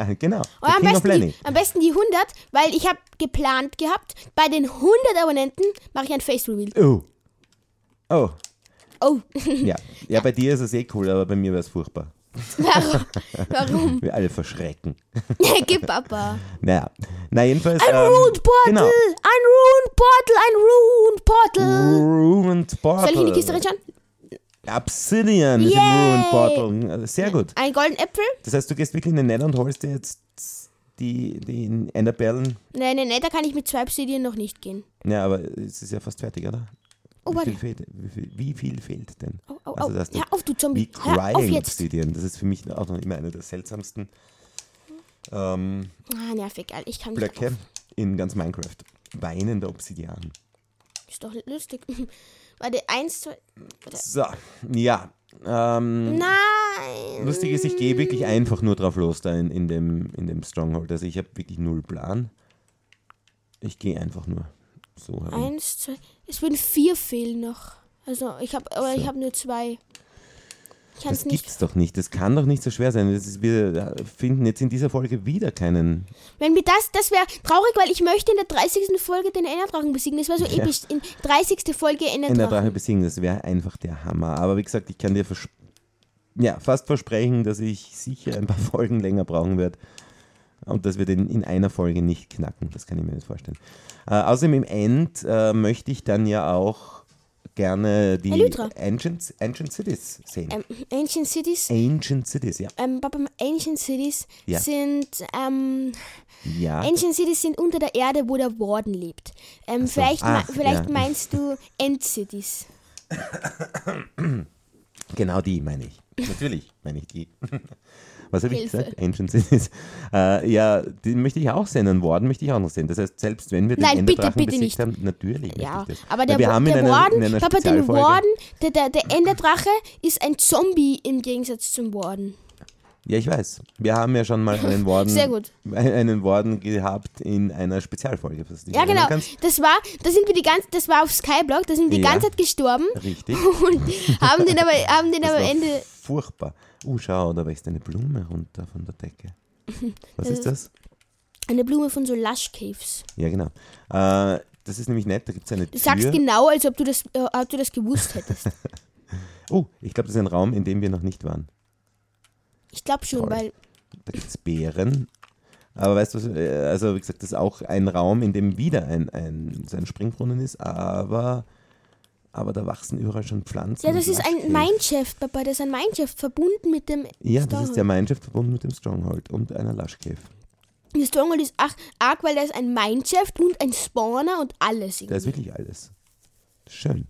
cool. genau. Oder Der am besten, die, am besten die 100, weil ich habe geplant gehabt, bei den 100 Abonnenten mache ich ein Face Reveal. Oh. Oh. Oh, Ja. ja, bei dir ist es eh cool, aber bei mir wäre es furchtbar. Warum? Warum? Wir alle verschrecken. Gib Papa. Naja. Na, jedenfalls. Ein ähm, Ruined Portal! Genau. Ein Ruined Portal! Ein Ruined Portal! Ruined Portal. Soll ich in die Kiste reinschauen? Obsidian ist im Yay! Ruined Portal. Sehr gut. Ein Golden Äpfel? Das heißt, du gehst wirklich in den Nether und holst dir jetzt die, die Enderperlen. Nein, nein, nein, da kann ich mit zwei Obsidian noch nicht gehen. Ja, aber es ist ja fast fertig, oder? Oh, wie, warte. viel fehlt, wie, viel, wie viel fehlt denn? Oh, oh, Also oh. das- Hör auf, du Zombie. Wie Crying. Obsidian. Das ist für mich auch noch immer eine der seltsamsten ähm, Ah, nervig, Alter. Ich kann nicht. Blöcke in ganz Minecraft. Weinender Obsidian. Ist doch lustig. Warte, eins, zwei. So, ja. Ähm, Nein! lustig ist, ich gehe wirklich einfach nur drauf los da in, in, dem, in dem Stronghold. Also ich habe wirklich null Plan. Ich gehe einfach nur so herum. Eins, zwei. Es würden vier fehlen noch. Also ich habe, aber ich So. habe nur zwei. Ich Das es nicht. gibt's doch nicht. Das kann doch nicht so schwer sein. Das ist, wir finden jetzt in dieser Folge wieder keinen. Wenn wir das, das wäre traurig, weil ich möchte in der 30. Folge den Enderdrachen besiegen. Das wäre so Ja. episch. In 30. Folge Enderdrachen. Drache besiegen. Das wäre einfach der Hammer. Aber wie gesagt, ich kann dir ja, fast versprechen, dass ich sicher ein paar Folgen länger brauchen werde. Und dass wir den in einer Folge nicht knacken. Das kann ich mir nicht vorstellen. Äh, außerdem im End äh, möchte ich dann ja auch gerne die. Ancient, Ancient Cities sehen. Ähm, Ancient Cities. Ancient Cities, ja. Ähm, Papa, Ancient Cities Ja. sind ähm, Ja. Ancient Cities sind unter der Erde, wo der Warden lebt. Ähm, so. vielleicht Ach, me- vielleicht ja. meinst du End Cities. Genau die meine ich. Natürlich meine ich die. Was habe ich gesagt? Ancient Cities. Äh, ja, die möchte ich auch sehen. Einen Warden möchte ich auch noch sehen. Das heißt, selbst wenn wir den Nein, bitte, bitte nicht. haben, natürlich Ja, ich das. aber Weil der, wir haben in der einer, Warden, in einer Papa, der Spezialfolge- Warden, der, der, der Enderdrache ist ein Zombie im Gegensatz zum Warden. Ja, ich weiß. Wir haben ja schon mal einen Warden, einen Warden gehabt in einer Spezialfolge. Ja, genau. Das war, da sind wir die ganze, das war auf Skyblock, da sind wir die Ja. ganze Zeit gestorben Richtig. und haben den aber, haben den Das am Ende. furchtbar. Uh, schau, da wächst eine Blume runter von der Decke. Was ist das? Eine Blume von so Lush Caves. Ja, genau. Äh, das ist nämlich nett, da gibt es eine Du sagst Tür. genau, als ob du das, äh, ob du das gewusst hättest. Oh, ich glaube, das ist ein Raum, in dem wir noch nicht waren. Ich glaube schon, Toll. weil Da gibt es Beeren. Aber weißt du, was, äh, also wie gesagt, das ist auch ein Raum, in dem wieder ein, ein, so ein Springbrunnen ist, aber, aber da wachsen überall schon Pflanzen. ja, das ist ein. Mineshaft, Papa, das ist ein Mineshaft verbunden mit dem Ja, das ist Stronghold. der Mineshaft verbunden mit dem Stronghold und einer Lush-Cave. Der Stronghold ist ach, arg, weil da ist ein Mineshaft und ein Spawner und alles. Da ist Irgendwie. wirklich alles. Schön.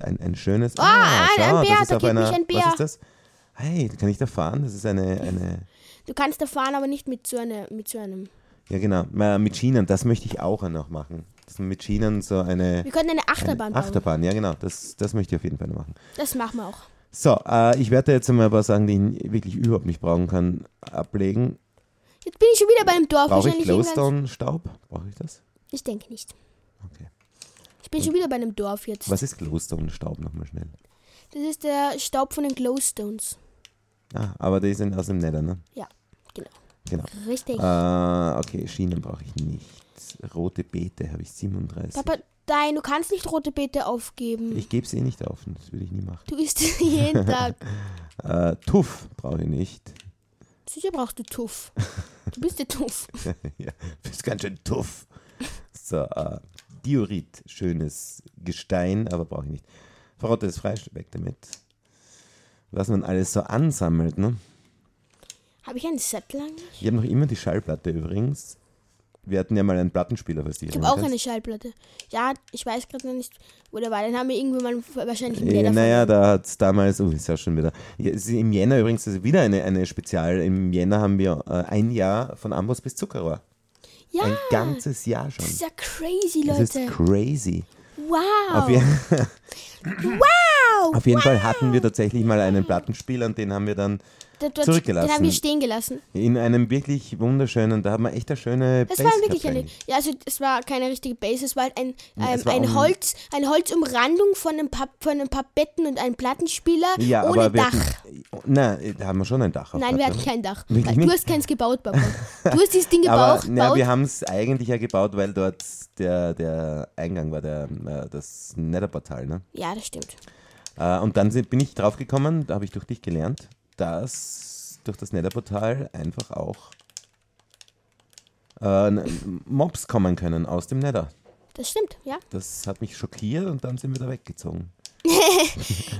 Ein, ein schönes. Ah, ein- ein Bär, da einer. mich ein Bär. Was ist das? Hey, kann ich da fahren? Das ist eine, eine Du kannst da fahren, aber nicht mit so, einer, mit so einem. ja genau, mit Schienen, das möchte ich auch noch machen. Dass man mit Schienen so eine, Wir können eine eine Achterbahn bauen. Achterbahn, ja genau, das, das möchte ich auf jeden Fall machen. Das machen wir auch. So, äh, ich werde jetzt mal ein paar Sachen, die ich wirklich überhaupt nicht brauchen kann, ablegen. Jetzt bin ich schon wieder bei einem Dorf. Brauche ich Glowstone-Staub? Brauche ich das? Ich denke nicht. Okay. Ich bin schon wieder bei einem Dorf jetzt. Was ist Glowstone-Staub nochmal schnell? Das ist der Staub von den Glowstones. Ah, aber die sind aus dem Nether, ne? Ja, genau. Genau. Richtig. Äh, okay, Schienen brauche ich nicht. Rote Beete habe ich 37. Papa, nein, du kannst nicht rote Beete aufgeben. Ich gebe sie eh nicht auf, das würde ich nie machen. du isst jeden Tag. Äh, Tuff brauche ich nicht. Sicher brauchst du Tuff. Du bist der Tuff. ja, bist ganz schön tuff. So, äh, Diorit, schönes Gestein, aber brauche ich nicht. Verrottetes Fleisch, weg damit. Was man alles so ansammelt, ne? Habe ich einen Zettel eigentlich? Ich habe noch immer die Schallplatte übrigens. Wir hatten ja mal einen Plattenspieler, was dich Ich habe auch eine Schallplatte. Ja, ich weiß gerade noch nicht, wo der war. Den haben wir irgendwann mal wahrscheinlich im Ja, Leder naja, da hat es damals, oh, ist ja schon wieder. Ja, Im Jänner übrigens ist wieder eine, eine Spezial. Im Jänner haben wir äh, ein Jahr von Amboss bis Zuckerrohr. Ja, Ein ganzes Jahr schon. das ist ja crazy, Das ist Leute. crazy. Wow. Wow. Wow! Auf jeden Fall hatten wir tatsächlich mal einen Plattenspieler und den haben wir dann Da- dort- zurückgelassen. Den haben wir stehen gelassen. in einem wirklich wunderschönen, da haben wir echt eine schöne Das war wirklich eine. Ja, also es war keine richtige Base, es war halt ein, es ähm, war ein Holz, eine Holzumrandung von ein, paar, von ein paar Betten und einem Plattenspieler Ja, ohne aber wir Dach. Hatten, nein, da haben wir schon ein Dach Nein, wir Platte. hatten kein Dach. Wirklich Du nicht? hast keins gebaut, Papa. Du hast dieses Ding Aber gebaut. na, gebaut. wir haben es eigentlich ja gebaut, weil dort der, der Eingang war, der, äh, das Netherportal. Ne? ja, das stimmt. Äh, und dann sind, bin ich draufgekommen, da habe ich durch dich gelernt, dass durch das Netherportal einfach auch äh, Mobs kommen können aus dem Nether. Das stimmt, ja. Das hat mich schockiert und dann sind wir da weggezogen.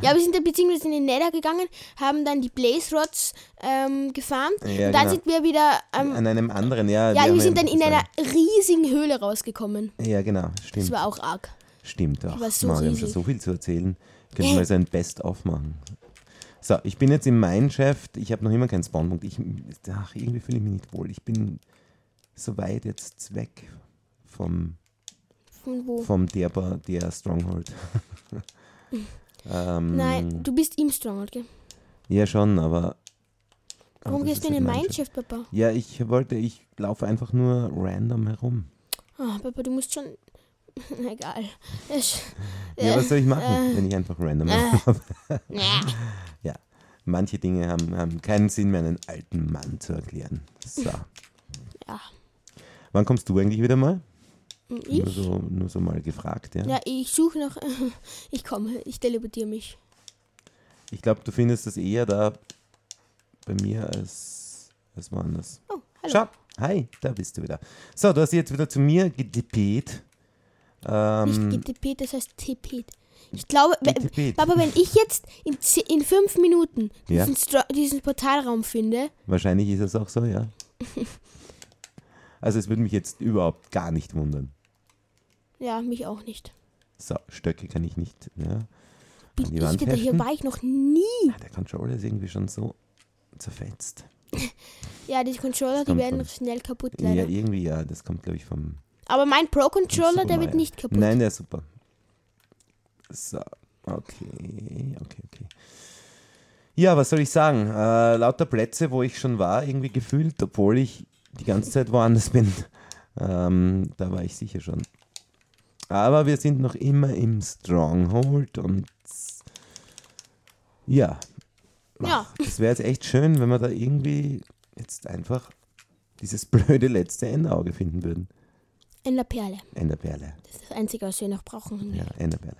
Ja, wir sind dann beziehungsweise in den Nether gegangen, haben dann die Blaze Rods ähm, gefarmt Ja, und dann genau. sind wir wieder. Ähm, An einem anderen, ja. ja, haben wir sind dann in das einer riesigen Höhle rausgekommen. Ja, genau, Das stimmt. war auch arg. Stimmt auch. war so Mann, wir haben schon so viel zu erzählen. Können wir mal so ein Best-of machen. So, ich bin jetzt im Mineshaft. Ich habe noch immer keinen Spawnpunkt. Ich, ach, irgendwie fühle ich mich nicht wohl. Ich bin so weit jetzt weg vom, Von wo? vom der, der Stronghold. ähm, Nein, du bist im Stronghold, gell? Ja, schon, aber. Warum gehst du in den Mineshaft, Papa? Ja, ich wollte, ich laufe einfach nur random herum. Ah, Papa, du musst schon. Egal. Es, Ja, was soll ich machen, äh, wenn ich einfach random äh. laufe? ja. Manche Dinge haben, haben keinen Sinn mehr, einen alten Mann zu erklären. So. Ja. Wann kommst du eigentlich wieder mal? Nur Ich? so, nur so mal gefragt, ja. Ja, ich suche noch. Ich komme, ich teleportiere mich. Ich glaube, du findest das eher da bei mir als, als woanders. Oh, hallo. Schau, hi, da bist du wieder. So, du hast jetzt wieder zu mir gedippt. Ähm, Nicht GTP, das heißt TP. Ich glaube. Papa, wenn ich jetzt in, ze- in fünf Minuten Ja. diesen, Stro diesen Portalraum finde, wahrscheinlich ist es auch so, ja. Also es würde mich jetzt überhaupt gar nicht wundern. ja, mich auch nicht. So, Stöcke kann ich nicht. Ja. Bin die ich Wand denn da? Hier heften. war ich noch nie. Ah, Der Controller ist irgendwie schon so zerfetzt. Ja, die Controller, die kommt werden von- schnell kaputt, Ja, leider. irgendwie ja. Das kommt, glaube ich, vom Aber mein Pro-Controller, Super der wird nicht kaputt. Nein, der ist super. So, okay, okay, okay. Ja, was soll ich sagen? Äh, lauter Plätze, wo ich schon war, irgendwie gefühlt, obwohl ich die ganze Zeit woanders bin. Ähm, da war ich sicher schon. Aber wir sind noch immer im Stronghold und ja. Ja. Das wäre jetzt echt schön, wenn wir da irgendwie jetzt einfach dieses blöde letzte Endauge finden würden. Enderperle. Enderperle. Das ist das Einzige, was wir noch brauchen. Ja, Enderperle.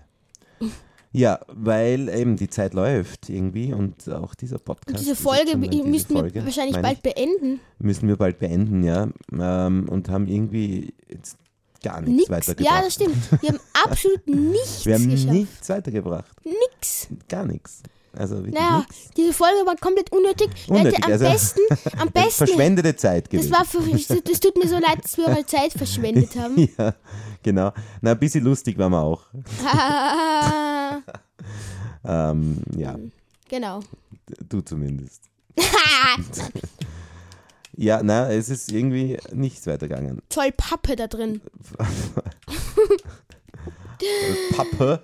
Ja, weil eben die Zeit läuft irgendwie und auch dieser Podcast. Und diese Folge diese müssten wir Folge, wahrscheinlich meine bald beenden. Müssen wir bald beenden, ja. Ähm, und haben irgendwie jetzt gar nichts Nix. weitergebracht. Ja, das stimmt. Wir haben absolut nichts Wir haben geschafft. nichts weitergebracht. Nix. Gar nichts. Also Naja, nichts. diese Folge war komplett unnötig. Unnötig, Leute, am also- besten, am Das besten. verschwendete Zeit Das gewesen. war für, das tut mir so leid, dass wir eure Zeit verschwendet haben. ja, genau. Na, ein bisschen lustig waren wir auch. Ähm, ja, genau. du zumindest. Ja, na, es ist irgendwie nichts weitergegangen. Toll Pappe da drin. Pappe.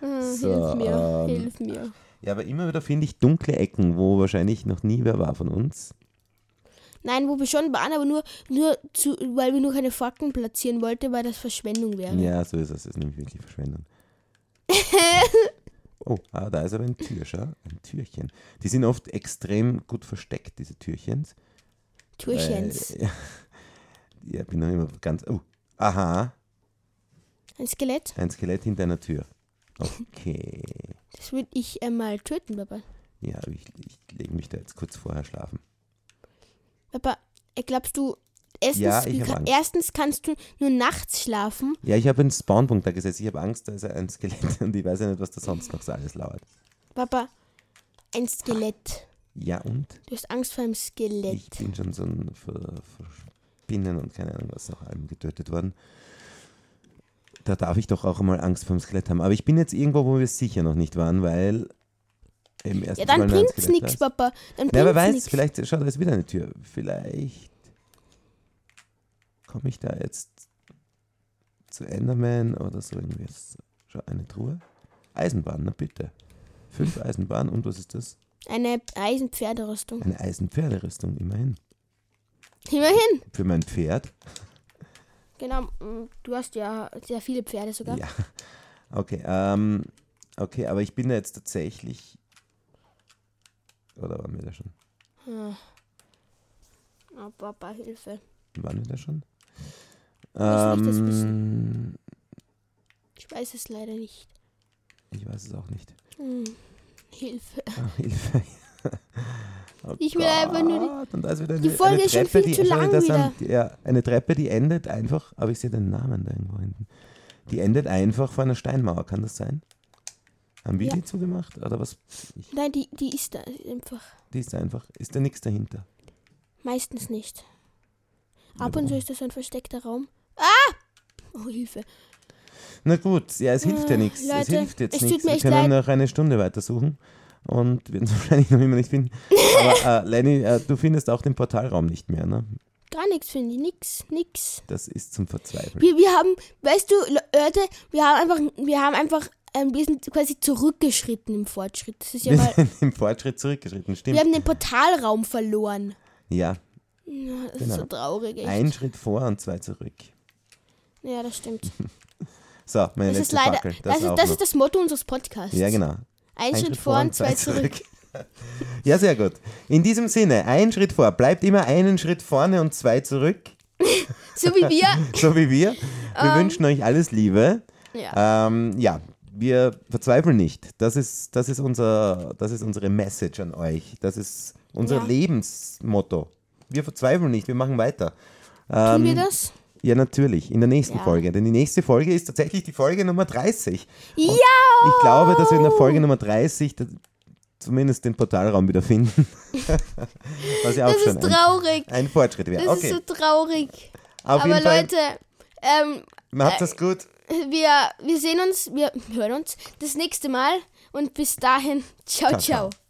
Hm, So, hilf mir, ähm, hilf mir. Ja, aber immer wieder finde ich dunkle Ecken, wo wahrscheinlich noch nie wer war von uns. Nein, wo wir schon waren, aber nur, nur zu, weil wir nur keine Fakten platzieren wollten, weil das Verschwendung wäre. Ja, so ist es. Das ist nämlich wirklich Verschwendung. oh, ah, da ist aber ein Tür, schau. Ein Türchen. Die sind oft extrem gut versteckt, diese Türchens. Türchens. Äh, ja, bin noch immer ganz. Oh, aha, Ein Skelett. ein Skelett hinter einer Tür. Okay. Das würde ich äh, mal töten, Papa. Ja, aber ich, ich lege mich da jetzt kurz vorher schlafen. Papa, äh, glaubst du, erstens, Ja, ich wie hab ka- Angst. erstens kannst du nur nachts schlafen. Ja, ich habe einen Spawnpunkt da gesetzt. Ich habe Angst, da ist ein Skelett und ich weiß ja nicht, was da sonst noch so alles lauert. Papa, ein Skelett. Ja, und? Du hast Angst vor einem Ich Skelett. bin schon so ein für, für Spinnen und keine Ahnung, was noch allem getötet worden. Da darf ich doch auch mal Angst vor dem Skelett haben. Aber ich bin jetzt irgendwo, wo wir sicher noch nicht waren, weil im ersten Ja, dann bringt's Skelett nichts. Papa. Dann Ja, wer bringt's weiß, nix. vielleicht, schau, da ist wieder eine Tür. Vielleicht komme ich da jetzt zu Enderman oder so irgendwie. Schau, eine Truhe. Eisenbahn, na bitte. Fünf Eisenbahnen und was ist das? Eine Eisenpferderüstung. Eine Eisenpferderüstung, immerhin. Immerhin. Für mein Pferd. Genau, mm, du hast ja sehr viele Pferde sogar. Ja. Okay, ähm, okay, aber ich bin da jetzt tatsächlich. Oder waren wir da schon? Oh, Papa, Hilfe. Waren wir da schon? Ähm, Ich weiß es leider nicht. ich weiß es auch nicht. Hm. Hilfe. Ah, Hilfe. Oh Ich will einfach nur die- Gott, und da ist wieder eine, Die Folge eine ist schon Treppe, viel die, zu lang wieder. sind- ja, eine Treppe, die endet einfach, aber ich sehe den Namen da irgendwo hinten. Die endet einfach vor einer Steinmauer, kann das sein? Haben wir Ja. die zugemacht? Oder was? Ich, Nein, die, die ist da einfach. die ist einfach. Ist da nichts dahinter? Meistens nicht. Ja, Ab und zu warum? ist das ein versteckter Raum. Ah! Oh, Hilfe. Na gut, ja, es hilft ja Ah, nichts. Es hilft jetzt es nichts. Wir können leid. noch eine Stunde weitersuchen und werden es wahrscheinlich noch immer nicht finden. Aber äh, Lenny, äh, du findest auch den Portalraum nicht mehr, ne? Gar nichts finde ich. Nix, nix. Das ist zum Verzweifeln. Wir, wir haben, weißt du, Le- Leute, wir haben einfach, wir haben einfach, ähm, wir sind quasi zurückgeschritten im Fortschritt. Das ist ja Wir mal, sind im Fortschritt zurückgeschritten, stimmt. wir haben den Portalraum verloren. Ja, Ja, das Genau. ist so traurig, echt. ein Schritt vor und zwei zurück. Ja, das stimmt. So, meine Das ist letzte leider, Fackel. das, ist, auch das ist das Motto unseres Podcasts. Ja, genau. Ein, Schritt vor und zwei zurück. ja, sehr gut. In diesem Sinne, ein Schritt vor. Bleibt immer einen Schritt vorne und zwei zurück, So wie wir. so wie wir. Wir Ähm. wünschen euch alles Liebe. Ja. Ähm, ja, wir verzweifeln nicht. Das ist, das, ist unser, das ist unsere Message an euch. Das ist unser Ja. Lebensmotto. Wir verzweifeln nicht, wir machen weiter. Tun wir Ähm, das? Ja, natürlich, in der nächsten Ja. Folge. Denn die nächste Folge ist tatsächlich die Folge Nummer 30. Ja! Ich glaube, dass wir in der Folge Nummer 30 da- zumindest den Portalraum wieder finden. Was ja auch Das schon ist ein, traurig. ein Fortschritt wäre. Das Okay, ist so traurig. auf Aber Leute, ähm, macht das gut. wir, wir sehen uns, wir hören uns das nächste Mal und bis dahin, ciao, Ciao, ciao. ciao.